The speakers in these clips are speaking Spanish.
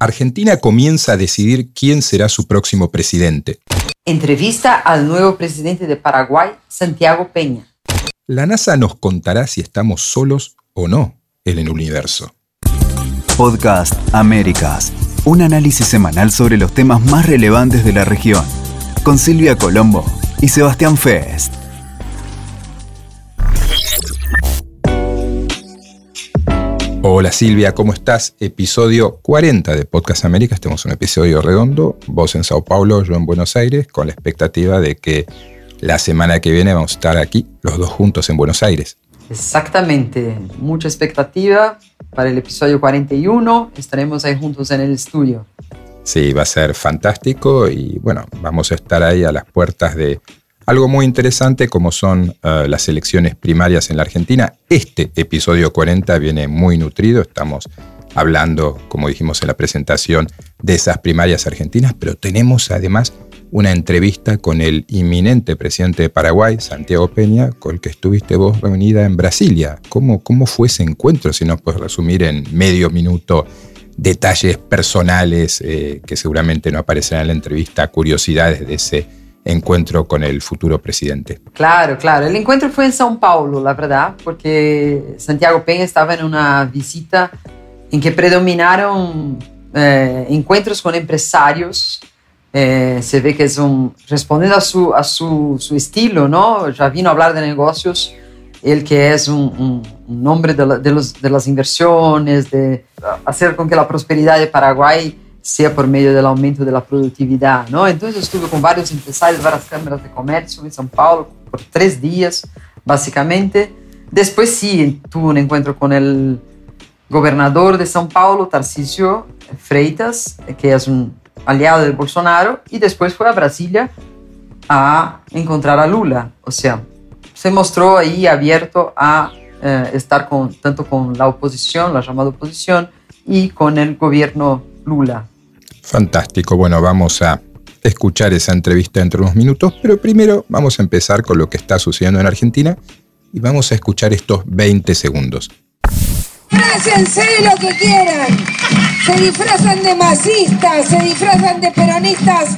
Argentina comienza a decidir quién será su próximo presidente. Entrevista al nuevo presidente de Paraguay, Santiago Peña. La NASA nos contará si estamos solos o no en el universo. Podcast Américas, un análisis semanal sobre los temas más relevantes de la región, con Silvia Colombo y Sebastián Fest. Hola Silvia, ¿cómo estás? Episodio 40 de Podcast Américas. Tenemos un episodio redondo, vos en Sao Paulo, yo en Buenos Aires, con la expectativa de que la semana que viene vamos a estar aquí, los dos juntos en Buenos Aires. Exactamente, mucha expectativa para el episodio 41. Estaremos ahí juntos en el estudio. Sí, va a ser fantástico y bueno, vamos a estar ahí a las puertas de algo muy interesante como son eh, las elecciones primarias en la Argentina. Este episodio 40 viene muy nutrido, estamos hablando, como dijimos en la presentación, de esas primarias argentinas, pero tenemos además una entrevista con el inminente presidente de Paraguay, Santiago Peña, con el que estuviste vos reunida en Brasilia. ¿Cómo, cómo fue ese encuentro? Si nos puedes resumir en medio minuto detalles personales eh, que seguramente no aparecen en la entrevista, curiosidades de ese encuentro con el futuro presidente. Claro, claro. El encuentro fue en São Paulo, la verdad, porque Santiago Peña estaba en una visita en que predominaron eh, encuentros con empresarios. Eh, se ve que es un, respondiendo a, su, a su, su, estilo, ¿no? Ya vino a hablar de negocios, él que es un, un hombre de, de, las inversiones, de hacer con que la prosperidad de Paraguay sea por medio del aumento de la productividad, ¿no? Entonces estuve con varios empresarios, varias cámaras de comercio en São Paulo por tres días, básicamente. Después sí tuve un encuentro con el gobernador de São Paulo, Tarcísio Freitas, que es un aliado de Bolsonaro, y después fue a Brasilia a encontrar a Lula. O sea, se mostró ahí abierto a eh, estar con, tanto con la oposición, la llamada oposición, y con el gobierno Lula. Fantástico. Bueno, vamos a escuchar esa entrevista dentro de unos minutos, pero primero vamos a empezar con lo que está sucediendo en Argentina y vamos a escuchar estos 20 segundos. Frásense de lo que quieran. Se disfrazan de masistas, se disfrazan de peronistas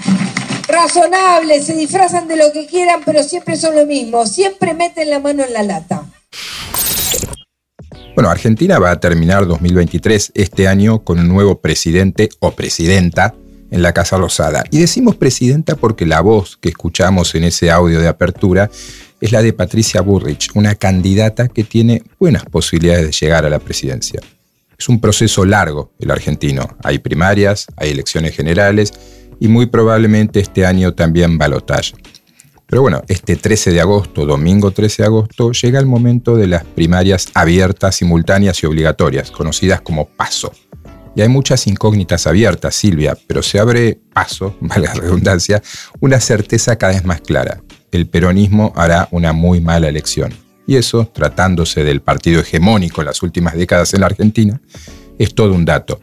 razonables, se disfrazan de lo que quieran, pero siempre son lo mismo. Siempre meten la mano en la lata. Bueno, Argentina va a terminar 2023 este año con un nuevo presidente o presidenta en la Casa Rosada. Y decimos presidenta porque la voz que escuchamos en ese audio de apertura es la de Patricia Burrich, una candidata que tiene buenas posibilidades de llegar a la presidencia. Es un proceso largo el argentino. Hay primarias, hay elecciones generales y muy probablemente este año también balotaje. Pero bueno, este 13 de agosto, domingo 13 de agosto, llega el momento de las primarias abiertas, simultáneas y obligatorias, conocidas como PASO. Y hay muchas incógnitas abiertas, Silvia, pero se abre paso, vale la redundancia, una certeza cada vez más clara. El peronismo hará una muy mala elección. Y eso, tratándose del partido hegemónico en las últimas décadas en la Argentina, es todo un dato.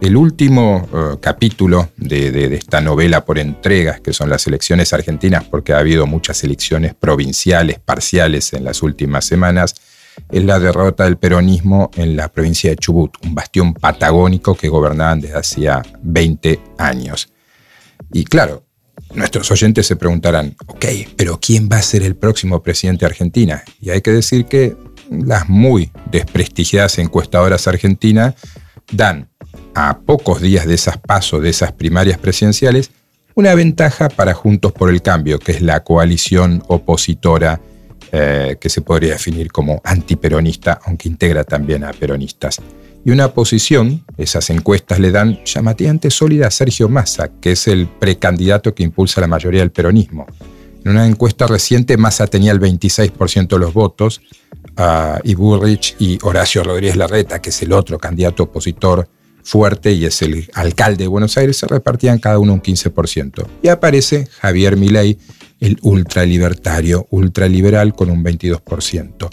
El último eh, capítulo de, esta novela por entregas, que son las elecciones argentinas, porque ha habido muchas elecciones provinciales, parciales en las últimas semanas, es la derrota del peronismo en la provincia de Chubut, un bastión patagónico que gobernaban desde hacía 20 años. Y claro, nuestros oyentes se preguntarán, ok, pero ¿quién va a ser el próximo presidente de Argentina? Y hay que decir que las muy desprestigiadas encuestadoras argentinas dan a pocos días de esas pasos, de esas primarias presidenciales, una ventaja para Juntos por el Cambio, que es la coalición opositora eh, que se podría definir como antiperonista, aunque integra también a peronistas. Y una posición, esas encuestas le dan llamativamente sólida a Sergio Massa, que es el precandidato que impulsa la mayoría del peronismo. En una encuesta reciente, Massa tenía el 26% de los votos, uh, y Burrich y Horacio Rodríguez Larreta, que es el otro candidato opositor fuerte y es el alcalde de Buenos Aires, se repartían cada uno un 15%. Y aparece Javier Milei, el ultralibertario, ultraliberal, con un 22%.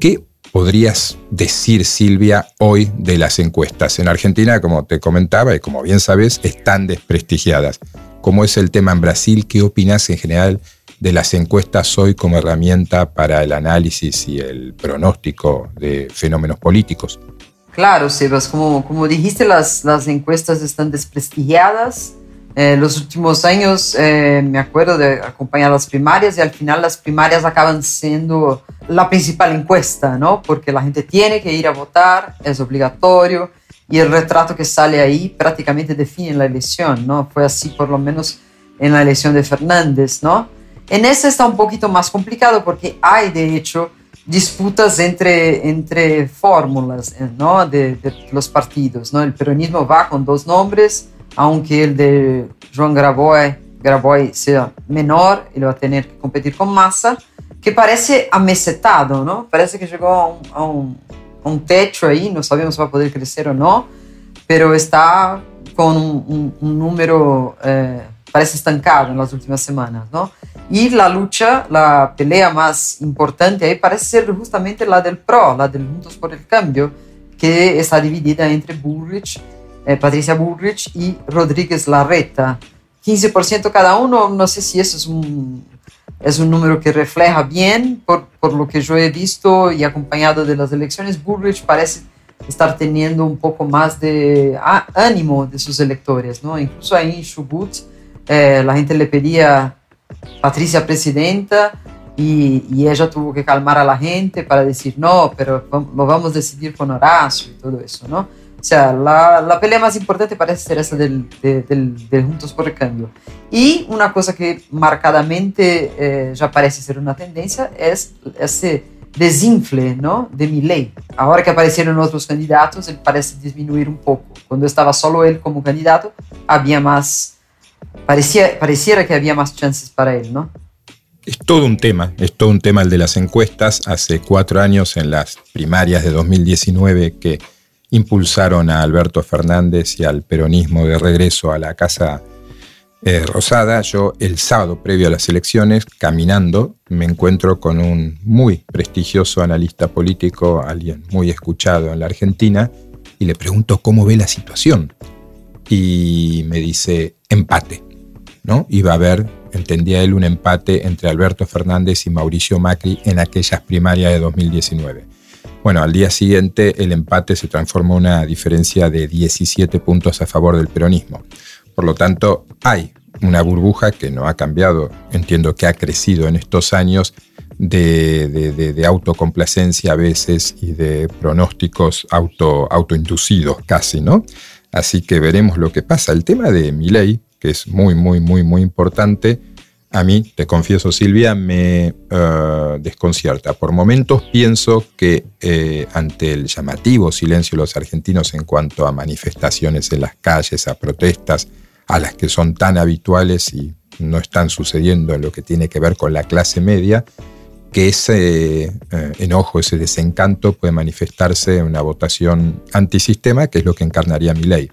¿Qué podrías decir, Silvia, hoy de las encuestas? En Argentina, como te comentaba y como bien sabes, están desprestigiadas. ¿Cómo es el tema en Brasil? ¿Qué opinas en general de las encuestas hoy como herramienta para el análisis y el pronóstico de fenómenos políticos? Claro, Sebas, como, como dijiste, las, las encuestas están desprestigiadas. Eh, los últimos años eh, me acuerdo de acompañar las primarias y al final las primarias acaban siendo la principal encuesta, ¿no? Porque la gente tiene que ir a votar, es obligatorio y el retrato que sale ahí prácticamente define la elección, ¿no? Fue así por lo menos en la elección de Fernández, ¿no? En ese está un poquito más complicado porque hay de hecho disputas entre, entre fórmulas eh, ¿no? de, de los partidos, ¿no? El peronismo va con dos nombres, aunque el de Joan Graboy, Graboy sea menor, él va a tener que competir con Massa, que parece amesetado, ¿no? Parece que llegó a un, a un, a un techo ahí, no sabemos si va a poder crecer o no, pero está un, un número, eh, parece estancado en las últimas semanas, ¿no? Y la lucha, la pelea más importante ahí parece ser justamente la del PRO, la del Juntos por el Cambio, que está dividida entre Bullrich eh, Patricia Bullrich y Rodríguez Larreta. 15% cada uno, no sé si eso es un, es un número que refleja bien, por, por lo que yo he visto y acompañado de las elecciones, Bullrich parece estar teniendo un poco más de ánimo de sus electores, ¿no? Incluso ahí en Chubut eh, la gente le pedía Patricia presidenta y, y, ella tuvo que calmar a la gente para decir no, pero lo vamos a decidir con Horacio y todo eso, ¿no? O sea, la, la pelea más importante parece ser esa del, de, del, del, Juntos por el Cambio. Y una cosa que marcadamente eh, ya parece ser una tendencia es ese desinfle ¿no? de Milley. Ahora que aparecieron otros candidatos, él parece disminuir un poco. Cuando estaba solo él como candidato, había más, parecía, pareciera que había más chances para él, ¿no? Es todo un tema, es todo un tema el de las encuestas. Hace cuatro años, en las primarias de 2019, que impulsaron a Alberto Fernández y al peronismo de regreso a la Casa eh, Rosada. Yo el sábado previo a las elecciones, caminando, me encuentro con un muy prestigioso analista político, alguien muy escuchado en la Argentina, y le pregunto cómo ve la situación. Y me dice empate, ¿no? Iba a haber, entendía él, un empate entre Alberto Fernández y Mauricio Macri en aquellas primarias de 2019. Bueno, al día siguiente el empate se transformó en una diferencia de 17 puntos a favor del peronismo. Por lo tanto, hay una burbuja que no ha cambiado, entiendo que ha crecido en estos años de, autocomplacencia a veces y de pronósticos auto, autoinducidos casi, ¿no? Así que veremos lo que pasa. El tema de mi ley, que es muy, muy, muy, muy importante, a mí, te confieso Silvia, me uh, desconcierta. Por momentos pienso que eh, ante el llamativo silencio de los argentinos en cuanto a manifestaciones en las calles, a protestas, a las que son tan habituales y no están sucediendo en lo que tiene que ver con la clase media, que ese eh, enojo, ese desencanto puede manifestarse en una votación antisistema, que es lo que encarnaría mi ley.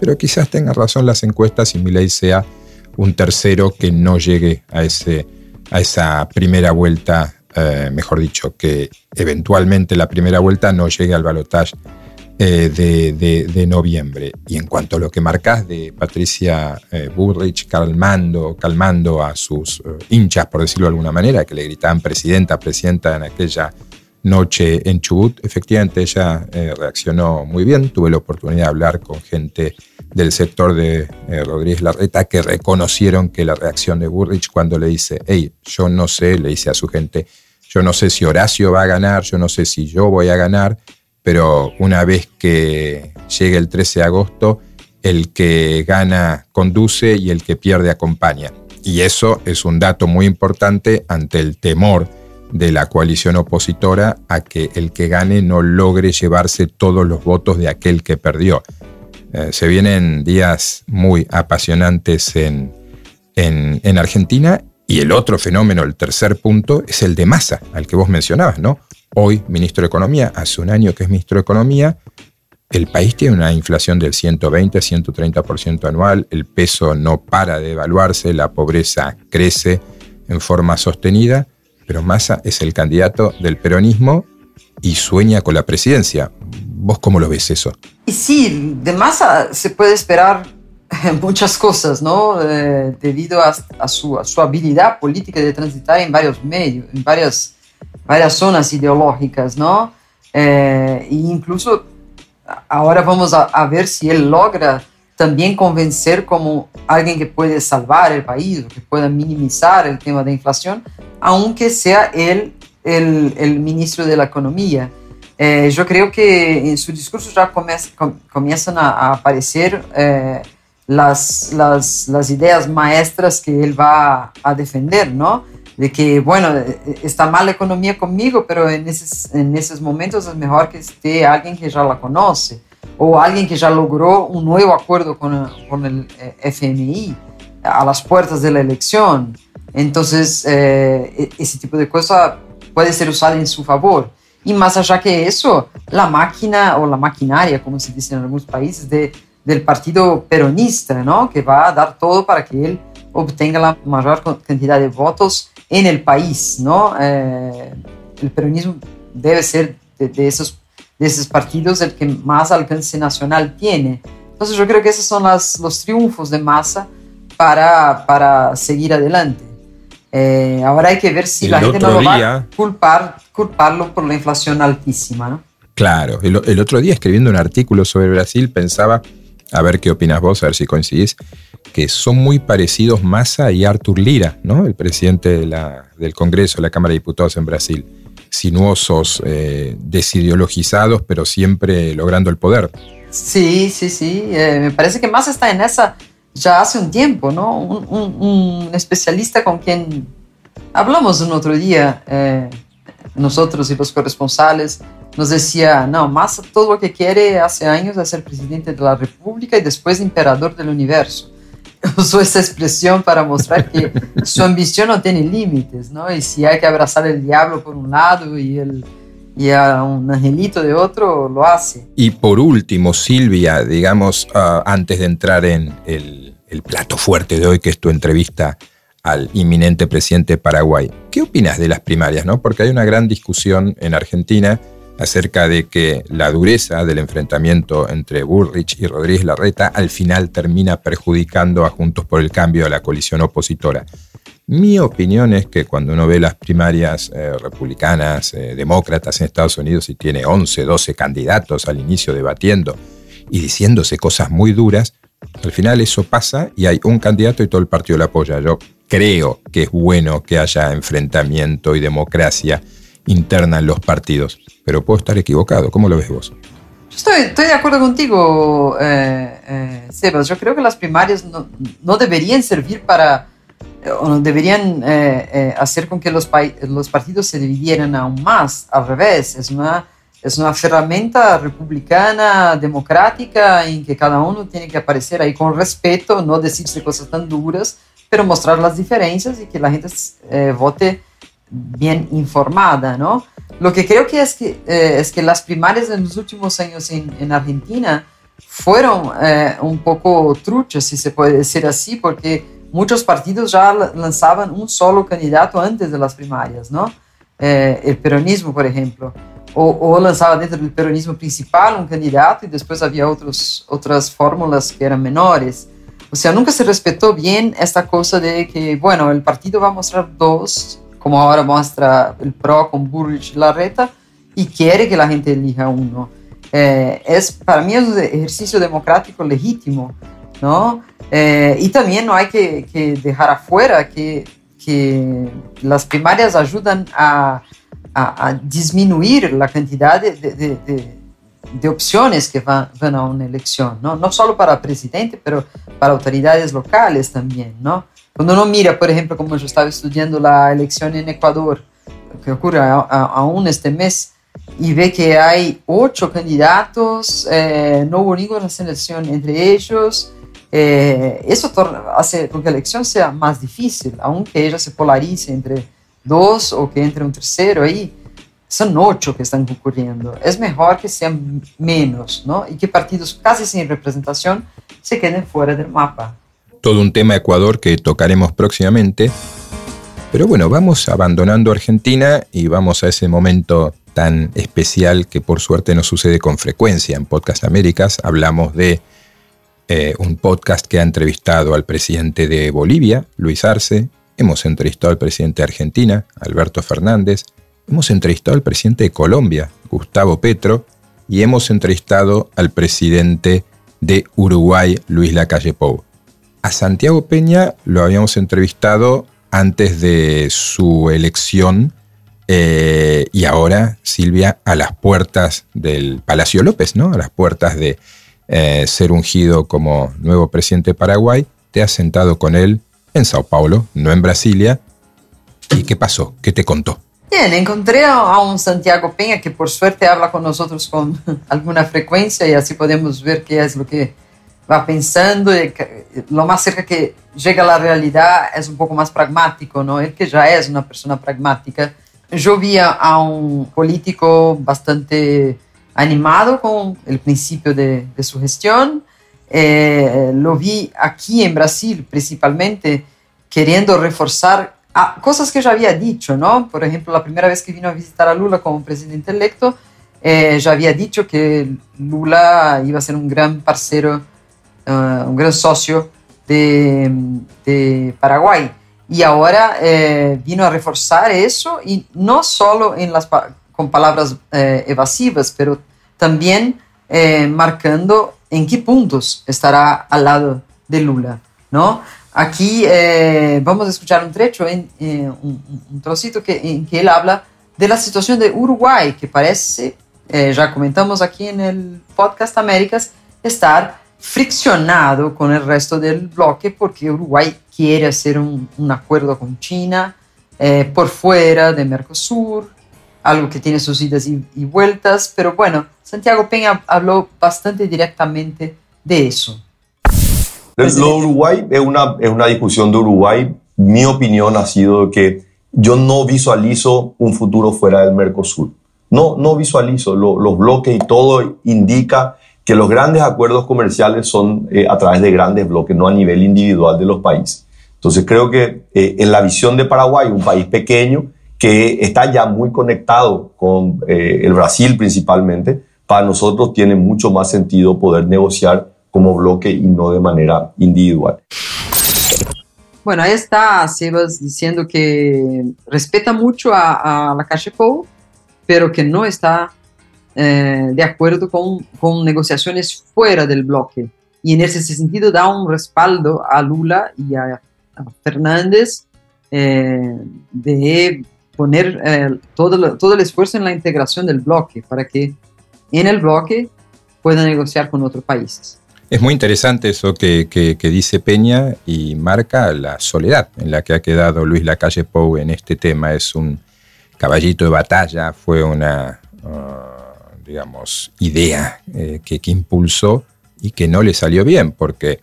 Pero quizás tenga razón las encuestas y mi ley sea un tercero que no llegue a, ese, a esa primera vuelta, eh, mejor dicho, que eventualmente la primera vuelta no llegue al balotaje eh, de, noviembre. Y en cuanto a lo que marcas de Patricia eh, Burrich calmando, calmando a sus eh, hinchas, por decirlo de alguna manera, que le gritaban presidenta, presidenta en aquella noche en Chubut, efectivamente ella reaccionó muy bien. Tuve la oportunidad de hablar con gente del sector de Rodríguez Larreta que reconocieron que la reacción de Burrich cuando le dice, hey, yo no sé, le dice a su gente, yo no sé si Horacio va a ganar, yo no sé si yo voy a ganar, pero una vez que llegue el 13 de agosto, el que gana conduce y el que pierde acompaña. Y eso es un dato muy importante ante el temor de la coalición opositora a que el que gane no logre llevarse todos los votos de aquel que perdió. Eh, se vienen días muy apasionantes en, en, en, Argentina y el otro fenómeno, el tercer punto, es el de masa, al que vos mencionabas, ¿no? Hoy, ministro de Economía, hace un año que es ministro de Economía, el país tiene una inflación del 120, 130% anual, el peso no para de evaluarse, la pobreza crece en forma sostenida pero Massa es el candidato del peronismo y sueña con la presidencia. ¿Vos cómo lo ves eso? Sí, de Massa se puede esperar muchas cosas, ¿no? Eh, debido a, su, a, su, habilidad política de transitar en varios medios, en varias, varias zonas ideológicas, ¿no? Eh, e incluso ahora vamos a, a ver si él logra también convencer como alguien que puede salvar el país, que pueda minimizar el tema de inflación, aunque sea él el, el ministro de la Economía. Eh, yo creo que en su discurso ya comienza, comienzan a, a aparecer eh, las, las, las, ideas maestras que él va a defender, ¿no? De que, bueno, está mal la economía conmigo, pero en esos, en esos momentos es mejor que esté alguien que ya la conoce o alguien que ya logró un nuevo acuerdo con, con el eh, FMI a las puertas de la elección. Entonces, eh, e, ese tipo de cosas puede ser usada en su favor. Y más allá que eso, la máquina o la maquinaria, como se dice en algunos países, de, del partido peronista, ¿no? que va a dar todo para que él obtenga la mayor cantidad de votos en el país. ¿no? Eh, el peronismo debe ser de, de esos de esos partidos el que más alcance nacional tiene. Entonces yo creo que esos son las, los triunfos de masa para, para seguir adelante. Eh, ahora hay que ver si la gente no va a culpar, culparlo por la inflación altísima. ¿no? Claro, el, el, otro día escribiendo un artículo sobre Brasil pensaba, a ver qué opinas vos, a ver si coincidís, que son muy parecidos Massa y Artur Lira, ¿no? el presidente del Congreso, de la Cámara de Diputados en Brasil sinuosos, eh, desideologizados, pero siempre logrando el poder. Sí, sí, sí. Eh, me parece que más está en esa ya hace un tiempo, ¿no? Un, especialista con quien hablamos un otro día, eh, nosotros y los corresponsales, nos decía, no, más todo lo que quiere hace años es ser presidente de la República y después emperador del universo. usó esa expresión para mostrar que su ambición no tiene límites, ¿no? Y si hay que abrazar el diablo por un lado y, el, y a un angelito de otro, lo hace. Y por último, Silvia, digamos, uh, antes de entrar en el, el plato fuerte de hoy, que es tu entrevista al inminente presidente de Paraguay. ¿Qué opinas de las primarias? No? Porque hay una gran discusión en Argentina acerca de que la dureza del enfrentamiento entre Burrich y Rodríguez Larreta al final termina perjudicando a Juntos por el Cambio a la coalición opositora. Mi opinión es que cuando uno ve las primarias eh, republicanas, eh, demócratas en Estados Unidos y tiene 11, 12 candidatos al inicio debatiendo y diciéndose cosas muy duras, al final eso pasa y hay un candidato y todo el partido lo apoya. Yo creo que es bueno que haya enfrentamiento y democracia interna en los partidos, pero puedo estar equivocado. ¿Cómo lo ves vos? Estoy, estoy de acuerdo contigo, eh, eh, Sebas. Yo creo que las primarias no, no deberían servir para, o no deberían eh, eh hacer con que los, los partidos se dividieran aún más. Al revés, es una, es una herramienta republicana, democrática, en que cada uno tiene que aparecer ahí con respeto, no decirse cosas tan duras, pero mostrar las diferencias y que la gente eh, vote bien informada, ¿no? Lo que creo que es que, eh, es que las primarias en los últimos años en, en Argentina fueron eh, un poco truchas, si se puede decir así, porque muchos partidos ya lanzaban un solo candidato antes de las primarias, ¿no? Eh, el peronismo, por ejemplo, o, o, lanzaba dentro del peronismo principal un candidato y después había otros, otras fórmulas que eran menores. O sea, nunca se respetó bien esta cosa de que, bueno, el partido va a mostrar dos como ahora muestra el PRO con Burrich Larreta, y quiere que la gente elija uno. Eh, es, para mí es un ejercicio democrático legítimo, ¿no? Eh, y también no hay que, que dejar afuera que, que, las primarias ayudan a, a, a disminuir la cantidad de, de, de, de opciones que van, van, a una elección, ¿no? No solo para presidente, pero para autoridades locales también, ¿no? Cuando uno mira, por ejemplo, como yo estaba estudiando la elección en Ecuador, que ocurre aún este mes, y ve que hay ocho candidatos, eh, no hubo ninguna selección entre ellos, eh, eso hace que la elección sea más difícil, aunque ella se polarice entre dos o que entre un tercero ahí, son ocho que están concurriendo. Es mejor que sean menos, ¿no? Y que partidos casi sin representación se queden fuera del mapa todo un tema Ecuador que tocaremos próximamente. Pero bueno, vamos abandonando Argentina y vamos a ese momento tan especial que por suerte nos sucede con frecuencia en Podcast Américas. Hablamos de eh, un podcast que ha entrevistado al presidente de Bolivia, Luis Arce. Hemos entrevistado al presidente de Argentina, Alberto Fernández. Hemos entrevistado al presidente de Colombia, Gustavo Petro. y hemos entrevistado al presidente de Uruguay, Luis Lacalle Pou. A Santiago Peña lo habíamos entrevistado antes de su elección eh, y ahora, Silvia, a las puertas del Palacio López, ¿no? A las puertas de eh, ser ungido como nuevo presidente de Paraguay, te has sentado con él en Sao Paulo, no en Brasilia. ¿Y qué pasó? ¿Qué te contó? Bien, encontré a un Santiago Peña que por suerte habla con nosotros con alguna frecuencia y así podemos ver qué es lo que va pensando. Y lo más cerca que llega a la realidad es un poco más pragmático, ¿no? Él que ya es una persona pragmática. Yo vi a un político bastante animado con el principio de, de su gestión. Eh, lo vi aquí en Brasil principalmente queriendo reforzar Ah, cosas que ya había dicho, ¿no? Por ejemplo, la primera vez que vino a visitar a Lula como presidente electo, eh, ya había dicho que Lula iba a ser un gran parcero, uh, un gran socio de, Paraguay. Y ahora eh, vino a reforzar eso, y no solo con palabras eh, evasivas, pero también marcando en qué puntos estará al lado de Lula, ¿no? Aquí eh, vamos a escuchar un trecho, en, eh, un, trocito que, en que él habla de la situación de Uruguay, que parece, eh, ya comentamos aquí en el podcast Américas, estar friccionado con el resto del bloque porque Uruguay quiere hacer un, un acuerdo con China por fuera de Mercosur, algo que tiene sus idas y, y vueltas, pero bueno, Santiago Peña habló bastante directamente de eso. Lo Uruguay es una, es una discusión de Uruguay. Mi opinión ha sido que yo no visualizo un futuro fuera del Mercosur. No, no visualizo. los bloques y todo indica que los grandes acuerdos comerciales son eh, a través de grandes bloques, no a nivel individual de los países. Entonces creo que eh, en la visión de Paraguay, un país pequeño que está ya muy conectado con eh, el Brasil principalmente, para nosotros tiene mucho más sentido poder negociar como bloque y no de manera individual. Bueno, ahí está Sebas diciendo que respeta mucho a, la Calle Pou, pero que no está eh, de acuerdo con, con, negociaciones fuera del bloque. Y en ese sentido da un respaldo a Lula y a, Fernández eh, de poner eh, todo, todo el esfuerzo en la integración del bloque para que en el bloque pueda negociar con otros países. Es muy interesante eso que, dice Peña y marca la soledad en la que ha quedado Luis Lacalle Pou en este tema. Es un caballito de batalla, fue una, uh, digamos, idea eh, que, que, impulsó y que no le salió bien, porque,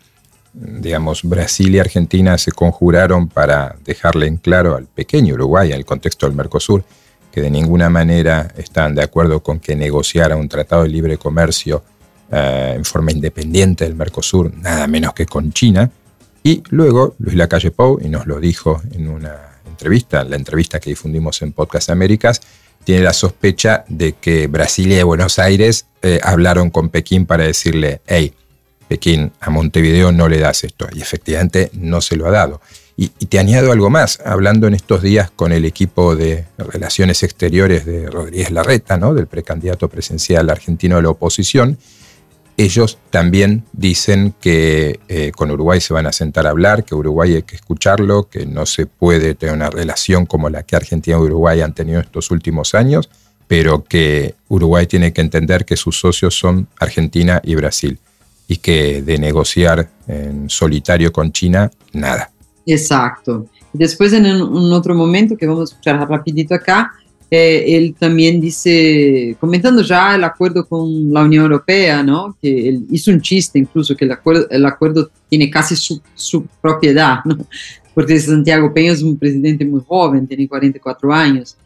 digamos, Brasil y Argentina se conjuraron para dejarle en claro al pequeño Uruguay, en el contexto del Mercosur, que de ninguna manera están de acuerdo con que negociara un tratado de libre comercio eh, en forma independiente del Mercosur, nada menos que con China. Y luego Luis Lacalle Pou, y nos lo dijo en una entrevista, la entrevista que difundimos en Podcast Américas, tiene la sospecha de que Brasilia y Buenos Aires eh, hablaron con Pekín para decirle, hey, Pekín, a Montevideo no le das esto. Y efectivamente no se lo ha dado. Y, y, te añado algo más, hablando en estos días con el equipo de Relaciones Exteriores de Rodríguez Larreta, ¿no? del precandidato presidencial argentino de la oposición, ellos también dicen que eh, con Uruguay se van a sentar a hablar, que Uruguay hay que escucharlo, que no se puede tener una relación como la que Argentina y Uruguay han tenido estos últimos años, pero que Uruguay tiene que entender que sus socios son Argentina y Brasil y que de negociar en solitario con China, nada. Exacto. Después en un otro momento que vamos a escuchar rapidito acá, eh, él también dice, comentando ya el acuerdo con la Unión Europea, ¿no? que él hizo un chiste incluso, que el acuerdo, el acuerdo tiene casi su, su propiedad, ¿no? porque Santiago Peña es un presidente muy joven, tiene 44 años.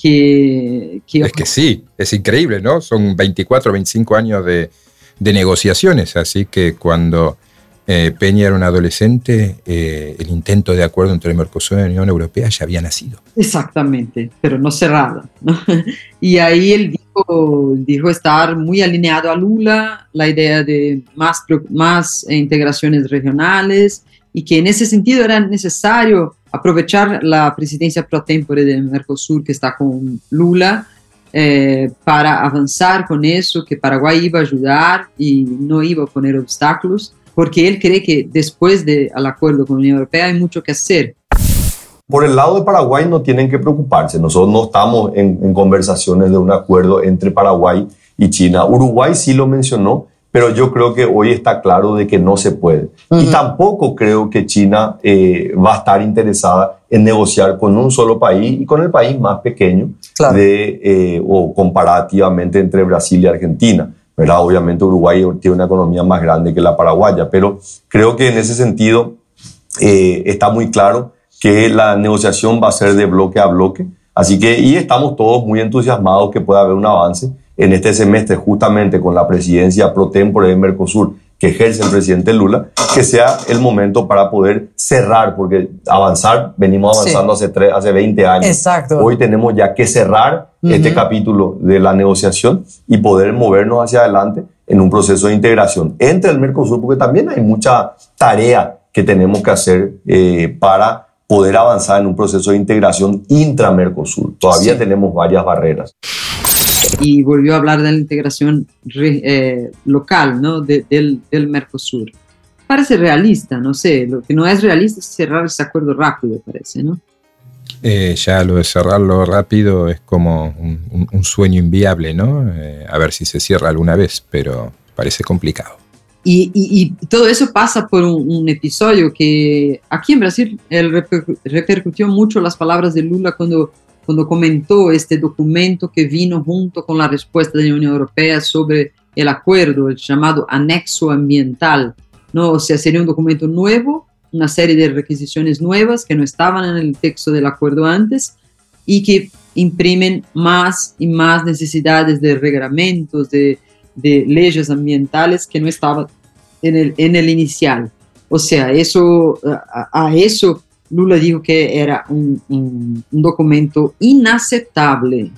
Que, que es que sí, es increíble, ¿no? Son 24, 25 años de, de negociaciones, así que cuando eh, Peña era un adolescente, eh, el intento de acuerdo entre Mercosur y la Unión Europea ya había nacido. Exactamente, pero no cerrado. Y ahí él dijo, estar muy alineado a Lula, la idea de más, integraciones regionales y que en ese sentido era necesario aprovechar la presidencia pro tempore del Mercosur que está con Lula eh, para avanzar con eso, que Paraguay iba a ayudar y no iba a poner obstáculos, porque él cree que después del acuerdo con la Unión Europea hay mucho que hacer. Por el lado de Paraguay no tienen que preocuparse. Nosotros no estamos en, en conversaciones de un acuerdo entre Paraguay y China. Uruguay sí lo mencionó, pero yo creo que hoy está claro de que no se puede. Y tampoco creo que China eh, va a estar interesada en negociar con un solo país y con el país más pequeño de, eh, o comparativamente entre Brasil y Argentina. Obviamente Uruguay tiene una economía más grande que la paraguaya, pero creo que en ese sentido eh, está muy claro que la negociación va a ser de bloque a bloque. Así que, y estamos todos muy entusiasmados que pueda haber un avance en este semestre justamente con la presidencia pro tempore de Mercosur que ejerce el presidente Lula, que sea el momento para poder cerrar, porque avanzar, venimos avanzando hace, tres, hace 20 años. Exacto. Hoy tenemos ya que cerrar este capítulo de la negociación y poder movernos hacia adelante en un proceso de integración entre el Mercosur, porque también hay mucha tarea que tenemos que hacer eh, para poder avanzar en un proceso de integración intra-Mercosur. Todavía tenemos varias barreras y volvió a hablar de la integración eh, local ¿no? del, del, Mercosur. Parece realista, no sé, lo que no es realista es cerrar ese acuerdo rápido, parece, ¿no? Eh, ya lo de cerrarlo rápido es como un, sueño inviable, ¿no? Eh, a ver si se cierra alguna vez, pero parece complicado. Y, y, todo eso pasa por un, episodio que aquí en Brasil él repercutió mucho las palabras de Lula cuando cuando comentó este documento que vino junto con la respuesta de la Unión Europea sobre el acuerdo, el llamado anexo ambiental, ¿no? O sea, sería un documento nuevo, una serie de requisiciones nuevas que no estaban en el texto del acuerdo antes y que imprimen más y más necesidades de reglamentos, de, de leyes ambientales que no estaban en el, en el inicial. O sea, eso, a, a eso Lula dijo que era un, documento inaceptable.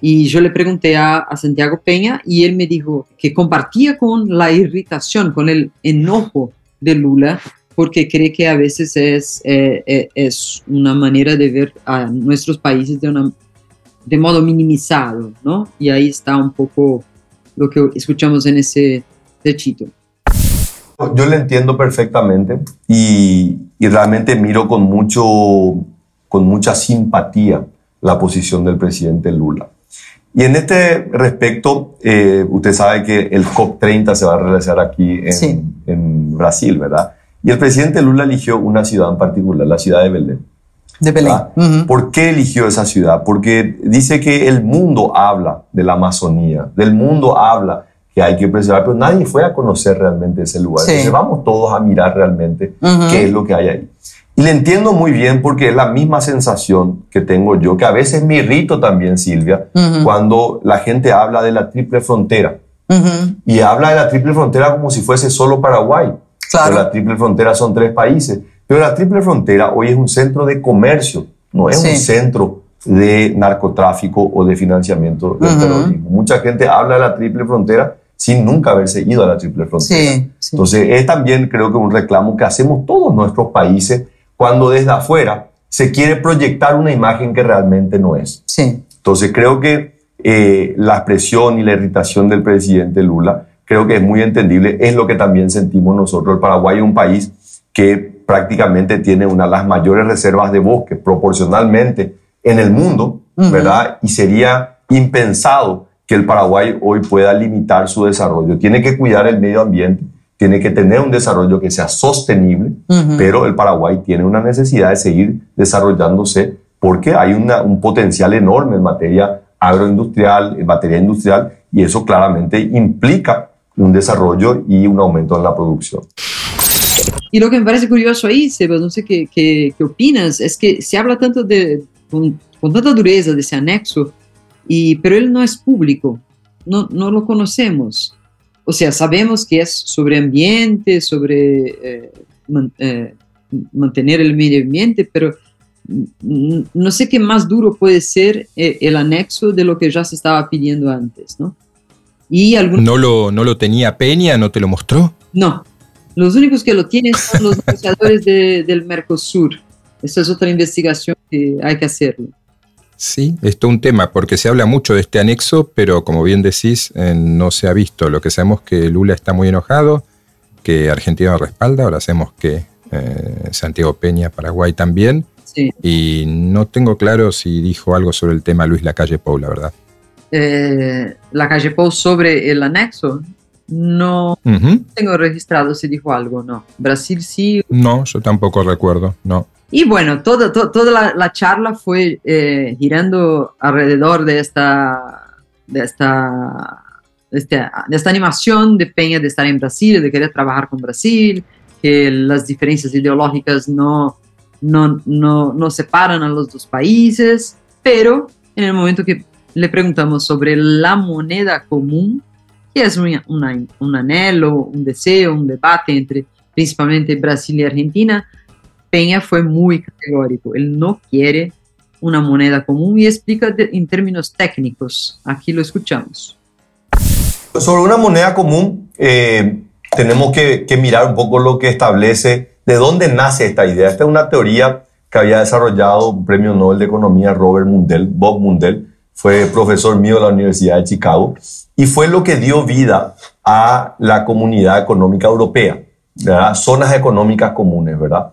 Y yo le pregunté a, Santiago Peña y él me dijo que compartía con la irritación, con el enojo de Lula, porque cree que a veces es, eh, eh, es una manera de ver a nuestros países de, una, de modo minimizado, ¿no? Y ahí está un poco lo que escuchamos en ese techito. Yo le entiendo perfectamente y, realmente miro con, mucho, con mucha simpatía la posición del presidente Lula. Y en este respecto, eh, usted sabe que el COP30 se va a realizar aquí en, Brasil, ¿verdad? Y el presidente Lula eligió una ciudad en particular, la ciudad de Belén. De Belén. ¿Por qué eligió esa ciudad? Porque dice que el mundo habla de la Amazonía, del mundo habla que hay que preservar, pero nadie fue a conocer realmente ese lugar. Entonces vamos todos a mirar realmente qué es lo que hay ahí. Y le entiendo muy bien porque es la misma sensación que tengo yo, que a veces me irrito también, Silvia, cuando la gente habla de la triple frontera. Y habla de la triple frontera como si fuese solo Paraguay. Claro. Pero la triple frontera son tres países. Pero la triple frontera hoy es un centro de comercio, no es un centro de narcotráfico o de financiamiento del terrorismo. Mucha gente habla de la triple frontera sin nunca haberse ido a la triple frontera. Entonces, es también creo que un reclamo que hacemos todos nuestros países cuando desde afuera se quiere proyectar una imagen que realmente no es. Sí. Entonces, creo que eh, la expresión y la irritación del presidente Lula, creo que es muy entendible, es lo que también sentimos nosotros. El Paraguay es un país que prácticamente tiene una de las mayores reservas de bosque proporcionalmente en el mundo, ¿verdad? Y sería impensado que el Paraguay hoy pueda limitar su desarrollo. Tiene que cuidar el medio ambiente, tiene que tener un desarrollo que sea sostenible, pero el Paraguay tiene una necesidad de seguir desarrollándose porque hay un potencial enorme en materia agroindustrial, en materia industrial, y eso claramente implica un desarrollo y un aumento en la producción. Y lo que me parece curioso ahí, Sebas, no sé qué, qué, opinas, es que se habla tanto de, con, con tanta dureza de ese anexo, y, pero él no es público, no, no lo conocemos. O sea, sabemos que es sobre ambiente, sobre eh, eh, mantener el medio ambiente, pero no sé qué más duro puede ser eh, el anexo de lo que ya se estaba pidiendo antes, ¿no? Y ¿No, lo, ¿No lo tenía Peña? ¿No te lo mostró? No. Los únicos que lo tienen son los negociadores del Mercosur. Esa es otra investigación que hay que hacerlo. Sí, esto es un tema, porque se habla mucho de este anexo, pero como bien decís, eh, no se ha visto. Lo que sabemos es que Lula está muy enojado, que Argentina lo respalda, ahora sabemos que eh, Santiago Peña, Paraguay también. Y no tengo claro si dijo algo sobre el tema Luis Lacalle Pou, la verdad. Eh, Lacalle Pou sobre el anexo. No tengo registrado si dijo algo, no. Brasil sí. No, yo tampoco recuerdo, no. Y bueno, toda, toda la, charla fue eh, girando alrededor de esta, de esta, este, de esta, animación de Peña de estar en Brasil, de querer trabajar con Brasil, que las diferencias ideológicas no, no, no, no separan a los dos países, pero en el momento que le preguntamos sobre la moneda común, que es un, un anhelo, un deseo, un debate entre principalmente Brasil y Argentina, Peña fue muy categórico. Él no quiere una moneda común y explica en términos técnicos. Aquí lo escuchamos. Sobre una moneda común, eh, tenemos que, mirar un poco lo que establece, de dónde nace esta idea. Esta es una teoría que había desarrollado un premio Nobel de Economía Robert Mundell, Bob Mundell, fue profesor mío de la Universidad de Chicago, y fue lo que dio vida a la comunidad económica europea, zonas económicas comunes, ¿verdad?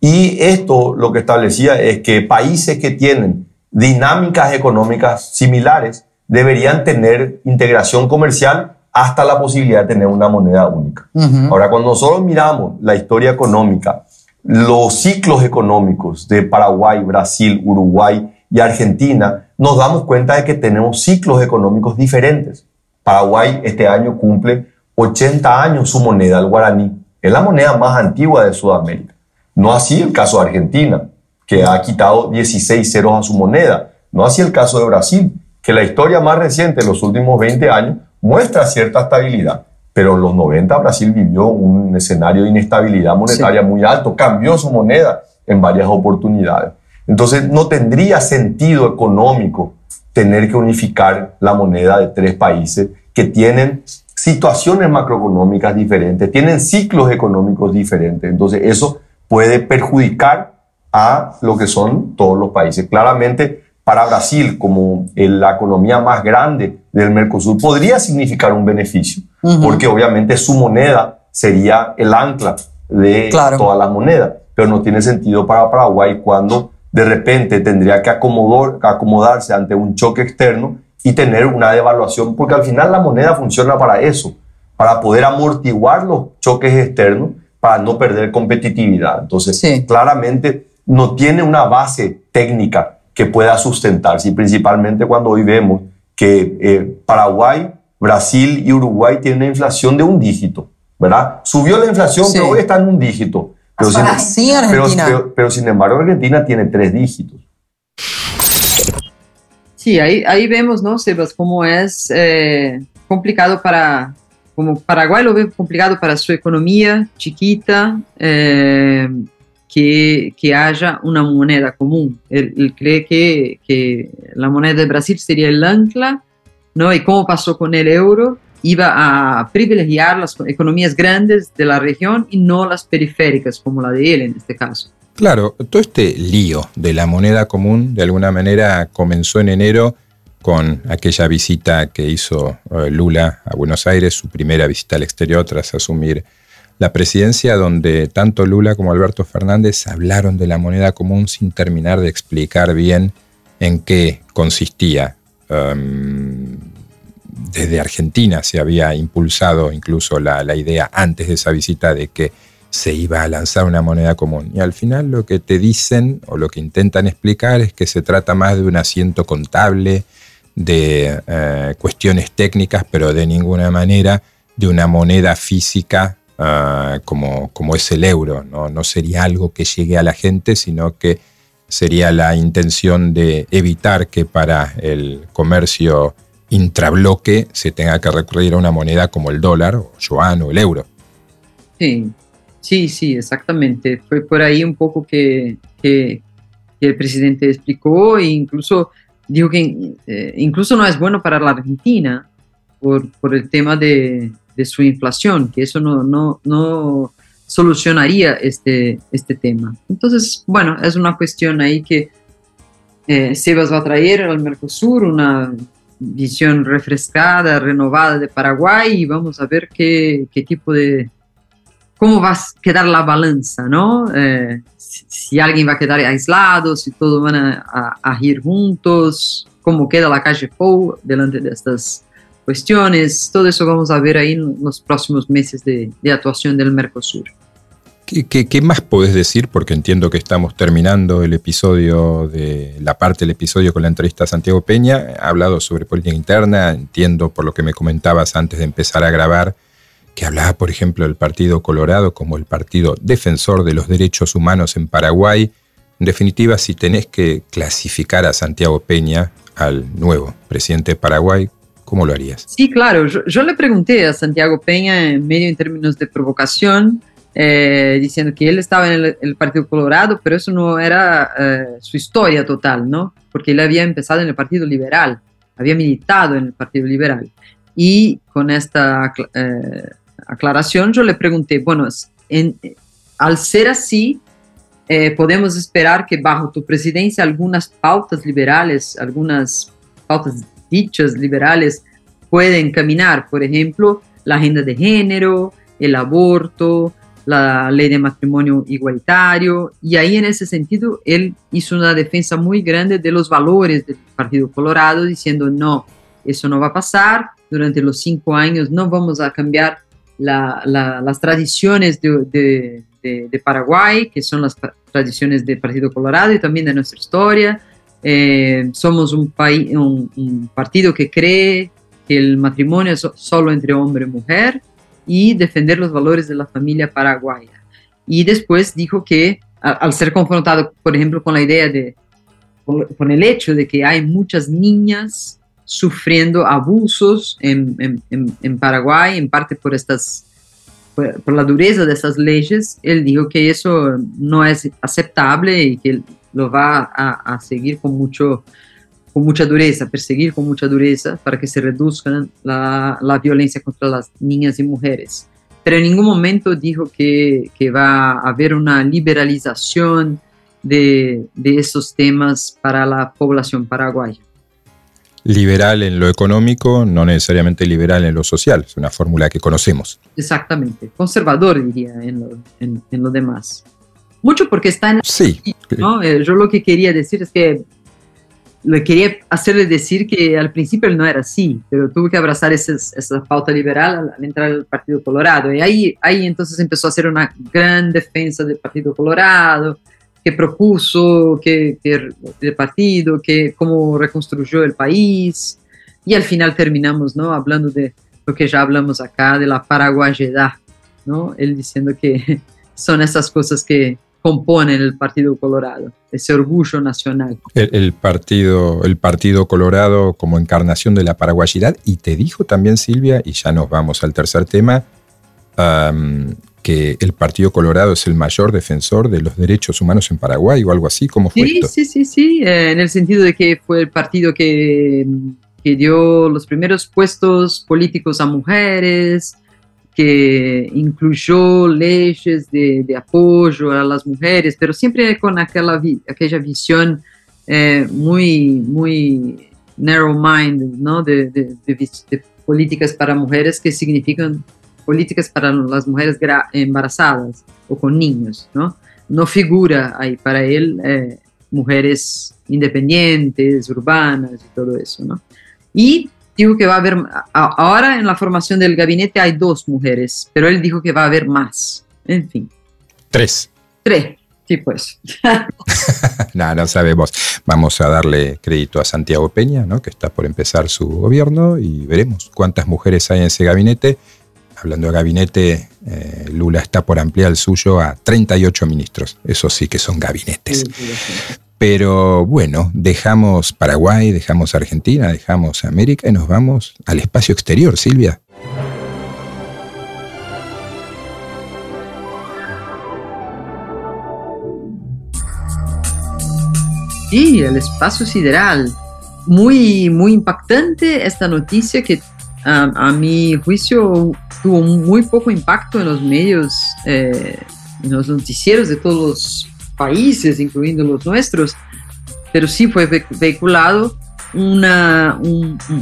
Y esto lo que establecía es que países que tienen dinámicas económicas similares deberían tener integración comercial hasta la posibilidad de tener una moneda única. Ahora, cuando nosotros miramos la historia económica, los ciclos económicos de Paraguay, Brasil, Uruguay y Argentina, nos damos cuenta de que tenemos ciclos económicos diferentes. Paraguay este año cumple 80 años su moneda, el guaraní. Es la moneda más antigua de Sudamérica. No así el caso de Argentina, que ha quitado 16 ceros a su moneda. No así el caso de Brasil, que la historia más reciente, los últimos 20 años, muestra cierta estabilidad. Pero en los 90 Brasil vivió un escenario de inestabilidad monetaria muy alto, cambió su moneda en varias oportunidades. Entonces no tendría sentido económico tener que unificar la moneda de tres países que tienen situaciones macroeconómicas diferentes, tienen ciclos económicos diferentes. Entonces eso puede perjudicar a lo que son todos los países. Claramente, para Brasil, como la economía más grande del Mercosur, podría significar un beneficio, porque obviamente su moneda sería el ancla de todas las monedas, pero no tiene sentido para Paraguay cuando de repente tendría que acomodar, acomodarse ante un choque externo y tener una devaluación, porque al final la moneda funciona para eso, para poder amortiguar los choques externos para no perder competitividad. Entonces, claramente no tiene una base técnica que pueda sustentarse y principalmente cuando hoy vemos que eh, Paraguay, Brasil y Uruguay tienen una inflación de un dígito, ¿verdad? Subió la inflación, pero hoy está en un dígito. Pero sin, pero, sin embargo Argentina tiene tres dígitos. Sí, ahí, ahí vemos, ¿no, Sebas, cómo es eh, complicado para, como Paraguay lo ve complicado para su economía chiquita, eh, que, que, haya una moneda común. Él, cree que, que, la moneda de Brasil sería el ancla, ¿no? Y como pasó con el euro, iba a privilegiar las economías grandes de la región y no las periféricas, como la de él en este caso. Claro, todo este lío de la moneda común de alguna manera comenzó en enero con aquella visita que hizo eh, Lula a Buenos Aires, su primera visita al exterior tras asumir la presidencia, donde tanto Lula como Alberto Fernández hablaron de la moneda común sin terminar de explicar bien en qué consistía. Em, desde Argentina se había impulsado incluso la, la idea antes de esa visita de que se iba a lanzar una moneda común. Y al final lo que te dicen o lo que intentan explicar es que se trata más de un asiento contable, de eh, cuestiones técnicas, pero de ninguna manera de una moneda física eh, como, como, es el euro. ¿no? no sería algo que llegue a la gente, sino que sería la intención de evitar que para el comercio intrabloque se tenga que recurrir a una moneda como el dólar, o yuan o el euro. Sí, sí, sí, exactamente. Fue por ahí un poco que, el presidente explicó e incluso dijo que eh, incluso no es bueno para la Argentina por, el tema de, de, su inflación, que eso no, no, no solucionaría este, este tema. Entonces, bueno, es una cuestión ahí que eh, Sebas va a traer al Mercosur una visión refrescada, renovada de Paraguay y vamos a ver qué, qué tipo de, cómo va a quedar la balanza, ¿no? Eh, si, alguien va a quedar aislado, si todos van a, a, ir juntos, cómo queda la calle Pou delante de estas cuestiones, todo eso vamos a ver ahí en los próximos meses de, de actuación del Mercosur. ¿Qué, más podés decir? Porque entiendo que estamos terminando el episodio de la parte del episodio con la entrevista a Santiago Peña. Ha hablado sobre política interna. Entiendo por lo que me comentabas antes de empezar a grabar que hablaba, por ejemplo, del Partido Colorado como el partido defensor de los derechos humanos en Paraguay. En definitiva, si tenés que clasificar a Santiago Peña, al nuevo presidente de Paraguay, ¿cómo lo harías? Sí, claro. Yo, le pregunté a Santiago Peña, en medio en términos de provocación, eh, diciendo que él estaba en el, Partido Colorado, pero eso no era eh, su historia total, ¿no? Porque él había empezado en el Partido Liberal, había militado en el Partido Liberal. Y con esta eh, aclaración yo le pregunté, bueno, al ser así, podemos esperar que bajo tu presidencia algunas pautas liberales, algunas pautas dichas liberales pueden caminar, por ejemplo, la agenda de género, el aborto, la ley de matrimonio igualitario, y ahí en ese sentido él hizo una defensa muy grande de los valores del Partido Colorado, diciendo, no, eso no va a pasar, durante los cinco años no vamos a cambiar las tradiciones de, Paraguay, que son las tradiciones del Partido Colorado y también de nuestra historia. Eh, somos un, país, un, partido que cree que el matrimonio es solo entre hombre y mujer, y defender los valores de la familia paraguaya. Y después dijo que al ser confrontado, por ejemplo, con la idea de, con, el hecho de que hay muchas niñas sufriendo abusos en, Paraguay, en parte por estas por, la dureza de estas leyes, él dijo que eso no es aceptable y que lo va a, a seguir con mucho con mucha dureza, perseguir con mucha dureza para que se reduzca la, la, violencia contra las niñas y mujeres. Pero en ningún momento dijo que, que va a haber una liberalización de, de esos temas para la población paraguaya. Liberal en lo económico, no necesariamente liberal en lo social, es una fórmula que conocemos. Exactamente, conservador diría en lo, en, en lo demás. Mucho porque está en... Sí. ¿no? Eh, yo lo que quería decir es que quería hacerle decir que al principio él no era así, pero tuvo que abrazar esa, pauta liberal al, entrar al Partido Colorado. Y ahí, entonces empezó a hacer una gran defensa del Partido Colorado, que propuso que, que el partido, que cómo reconstruyó el país. Y al final terminamos ¿no? hablando de lo que ya hablamos acá, de la paraguayedad, ¿no? él diciendo que son esas cosas que, componen el Partido Colorado, ese orgullo nacional. El, partido, el partido Colorado como encarnación de la paraguayidad, y te dijo también Silvia, y ya nos vamos al tercer tema, que el Partido Colorado es el mayor defensor de los derechos humanos en Paraguay o algo así, ¿cómo fue sí, Sí, sí, sí, eh, en el sentido de que fue el partido que, que dio los primeros puestos políticos a mujeres, que incluyó leyes de, de, apoyo a las mujeres, pero siempre con aquella, aquella visión eh, muy, muy narrow-minded, ¿no? De, de, de, políticas para mujeres que significan políticas para las mujeres embarazadas o con niños, ¿no? No figura ahí para él eh, mujeres independientes, urbanas y todo eso, ¿no? Y dijo que va a haber, ahora en la formación del gabinete hay dos mujeres, pero él dijo que va a haber más. En fin. Tres. Tres, sí, pues. no, no sabemos. Vamos a darle crédito a Santiago Peña, ¿no? que está por empezar su gobierno, y veremos cuántas mujeres hay en ese gabinete. Hablando de gabinete, eh, Lula está por ampliar el suyo a 38 ministros. Eso sí que son gabinetes. Pero bueno, dejamos Paraguay, dejamos Argentina, dejamos América y nos vamos al espacio exterior, Silvia. Sí, el espacio sideral. Muy, muy impactante esta noticia que a mi juicio tuvo muy poco impacto en los medios, eh, en los noticieros de todos países, incluyendo los nuestros, pero sí fue vehiculado una,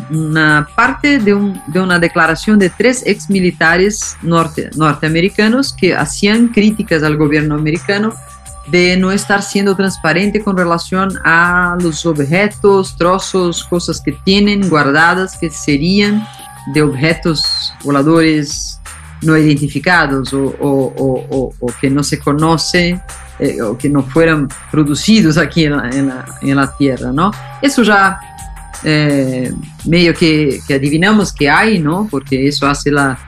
una parte de, de, una declaración de tres ex militares norte, norteamericanos que hacían críticas al gobierno americano de no estar siendo transparente con relación a los objetos, trozos, cosas que tienen guardadas que serían de objetos voladores no identificados o, o, o, que no se conoce eh, o que no fueran producidos aquí en la, en la, en la Tierra, ¿no? Eso ya eh, medio que, que, adivinamos que hay, ¿no? Porque eso hace la,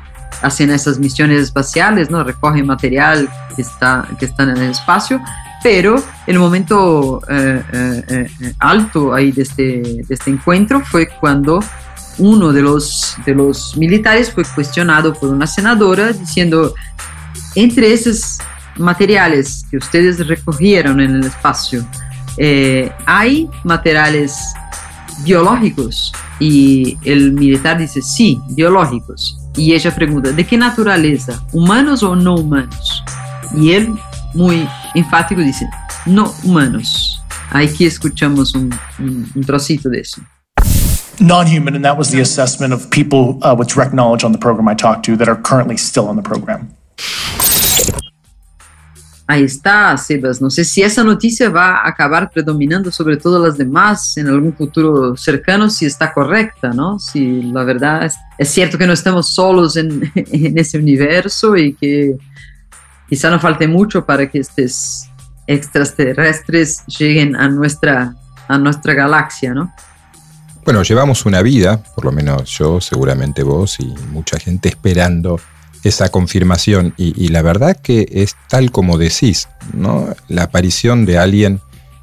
hacen esas misiones espaciales, ¿no? Recogen material que está, que está en el espacio, pero el momento eh, eh, alto ahí de este, de este encuentro fue cuando uno de los, de los militares fue cuestionado por una senadora diciendo, entre esos materiales que ustedes recogieron en el espacio, hay materiales biológicos? Y el militar dice, sí, biológicos. Y ella pregunta, ¿de qué naturaleza? ¿Humanos o no humanos? Y él, muy enfático, dice, no humanos. Aquí escuchamos un trocito de eso. Non-human, and that was the assessment of people uh, with direct knowledge on the program I talked to that are currently still on the program. Ahí está, Sebas. No sé si esa noticia va a acabar predominando sobre todas las demás en algún futuro cercano, si está correcta, ¿no? Si la verdad es, cierto que no estamos solos en, en, ese universo y que quizá no falte mucho para que estos extraterrestres lleguen a nuestra, a nuestra galaxia, ¿no? Bueno, llevamos una vida, por lo menos yo, seguramente vos y mucha gente esperando esa confirmación y, la verdad que es tal como decís, ¿no? La aparición de alguien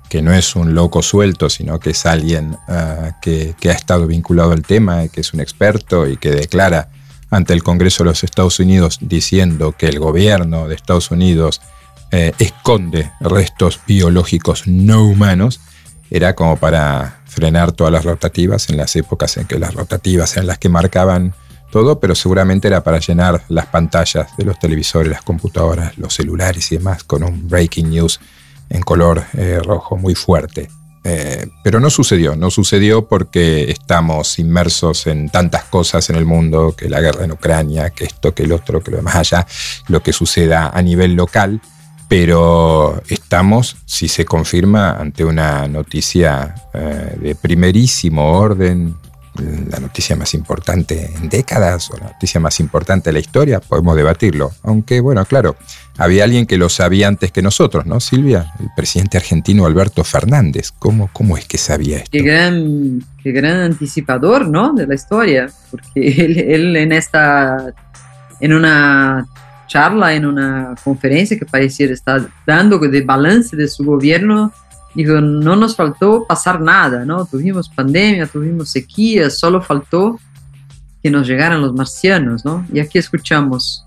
que no es un loco suelto, sino que es alguien ah, que, ha estado vinculado al tema, que es un experto y que declara ante el Congreso de los Estados Unidos diciendo que el gobierno de Estados Unidos eh, esconde restos biológicos no humanos, era como para frenar todas las rotativas en las épocas en que las rotativas eran las que marcaban todo, pero seguramente era para llenar las pantallas de los televisores, las computadoras, los celulares y demás con un breaking news en color eh, rojo muy fuerte. Eh, pero no sucedió, no sucedió porque estamos inmersos en tantas cosas en el mundo, que la guerra en Ucrania, que esto, que el otro, que lo demás allá, lo que suceda a nivel local, pero estamos, si se confirma, ante una noticia eh, de primerísimo orden, la noticia más importante en décadas o la noticia más importante de la historia, podemos debatirlo. Aunque, bueno, claro, había alguien que lo sabía antes que nosotros, ¿no, Silvia? El presidente argentino Alberto Fernández. ¿Cómo, cómo es que sabía esto? Qué gran, qué gran anticipador, ¿no? De la historia, porque él, en esta, en una charla, en una conferencia que pareciera estar dando de balance de su gobierno, Digo, no nos faltó pasar nada, ¿no? Tuvimos pandemia, tuvimos sequía, solo faltó que nos llegaran los marcianos, ¿no? Y aquí escuchamos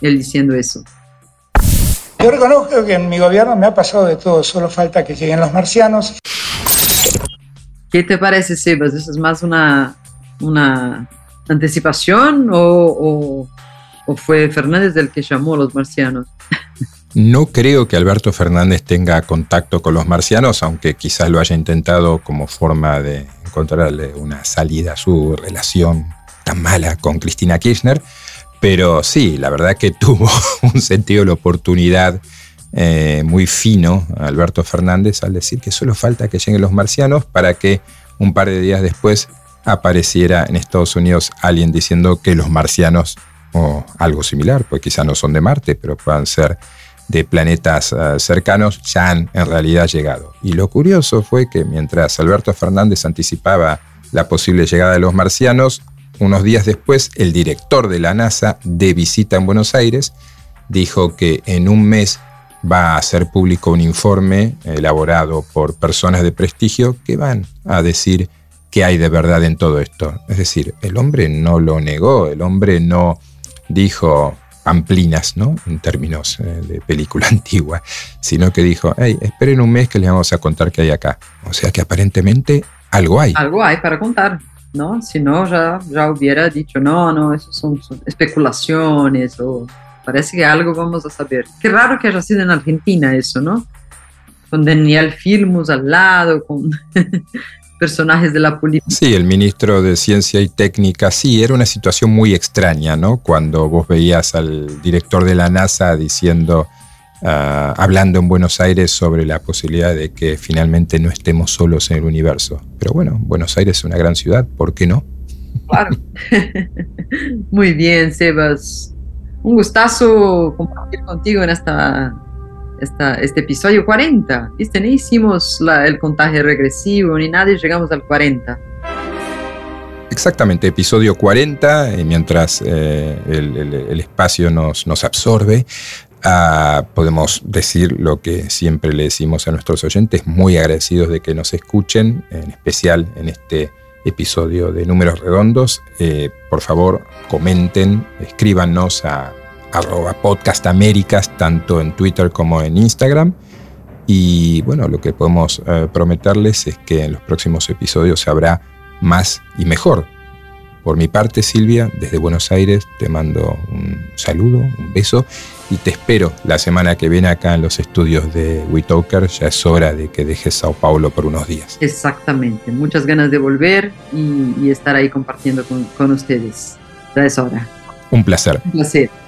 él diciendo eso. Yo reconozco que en mi gobierno me ha pasado de todo, solo falta que lleguen los marcianos. ¿Qué te parece, Sebas? ¿Eso es más una, una anticipación o, o, o fue Fernández el que llamó a los marcianos? No creo que Alberto Fernández tenga contacto con los marcianos, aunque quizás lo haya intentado como forma de encontrarle una salida a su relación tan mala con Cristina Kirchner. Pero sí, la verdad que tuvo un sentido de la oportunidad eh, muy fino Alberto Fernández al decir que solo falta que lleguen los marcianos para que un par de días después apareciera en Estados Unidos alguien diciendo que los marcianos, o algo similar, pues quizás no son de Marte, pero puedan ser de planetas eh, cercanos ya han en realidad llegado. Y lo curioso fue que mientras Alberto Fernández anticipaba la posible llegada de los marcianos, unos días después el director de la NASA de visita en Buenos Aires dijo que en un mes va a hacer público un informe elaborado por personas de prestigio que van a decir qué hay de verdad en todo esto. Es decir, el hombre no lo negó, el hombre no dijo amplinas, ¿no? En términos eh, de película antigua, sino que dijo, hey, esperen un mes que les vamos a contar qué hay acá. O sea que aparentemente algo hay. Algo hay para contar, ¿no? Si no, ya, ya hubiera dicho, no, no, eso son, especulaciones o parece que algo vamos a saber. Qué raro que haya sido en Argentina eso, ¿no? con Daniel Filmus al lado, con personajes de la política. Sí, el ministro de Ciencia y Técnica, sí, era una situación muy extraña, ¿no? Cuando vos veías al director de la NASA diciendo, ah, hablando en Buenos Aires sobre la posibilidad de que finalmente no estemos solos en el universo. Pero bueno, Buenos Aires es una gran ciudad, ¿por qué no? Claro. muy bien, Sebas. Un gustazo compartir contigo en esta este episodio 40. ¿Viste? Ni hicimos el contagio regresivo ni nada y llegamos al 40. Exactamente, episodio 40, y mientras eh, el, espacio nos, nos absorbe, ah, podemos decir lo que siempre le decimos a nuestros oyentes, muy agradecidos de que nos escuchen, en especial en este episodio de Números Redondos. Eh, por favor, comenten, escríbanos a arroba podcast Américas, tanto en Twitter como en Instagram. Y bueno, lo que podemos eh, prometerles es que en los próximos episodios habrá más y mejor. Por mi parte, Silvia, desde Buenos Aires te mando un saludo, un beso y te espero la semana que viene acá en los estudios de WeTalker. Ya es hora de que dejes Sao Paulo por unos días. Exactamente, muchas ganas de volver y, estar ahí compartiendo con, con ustedes. Ya es hora. Un placer. Un placer.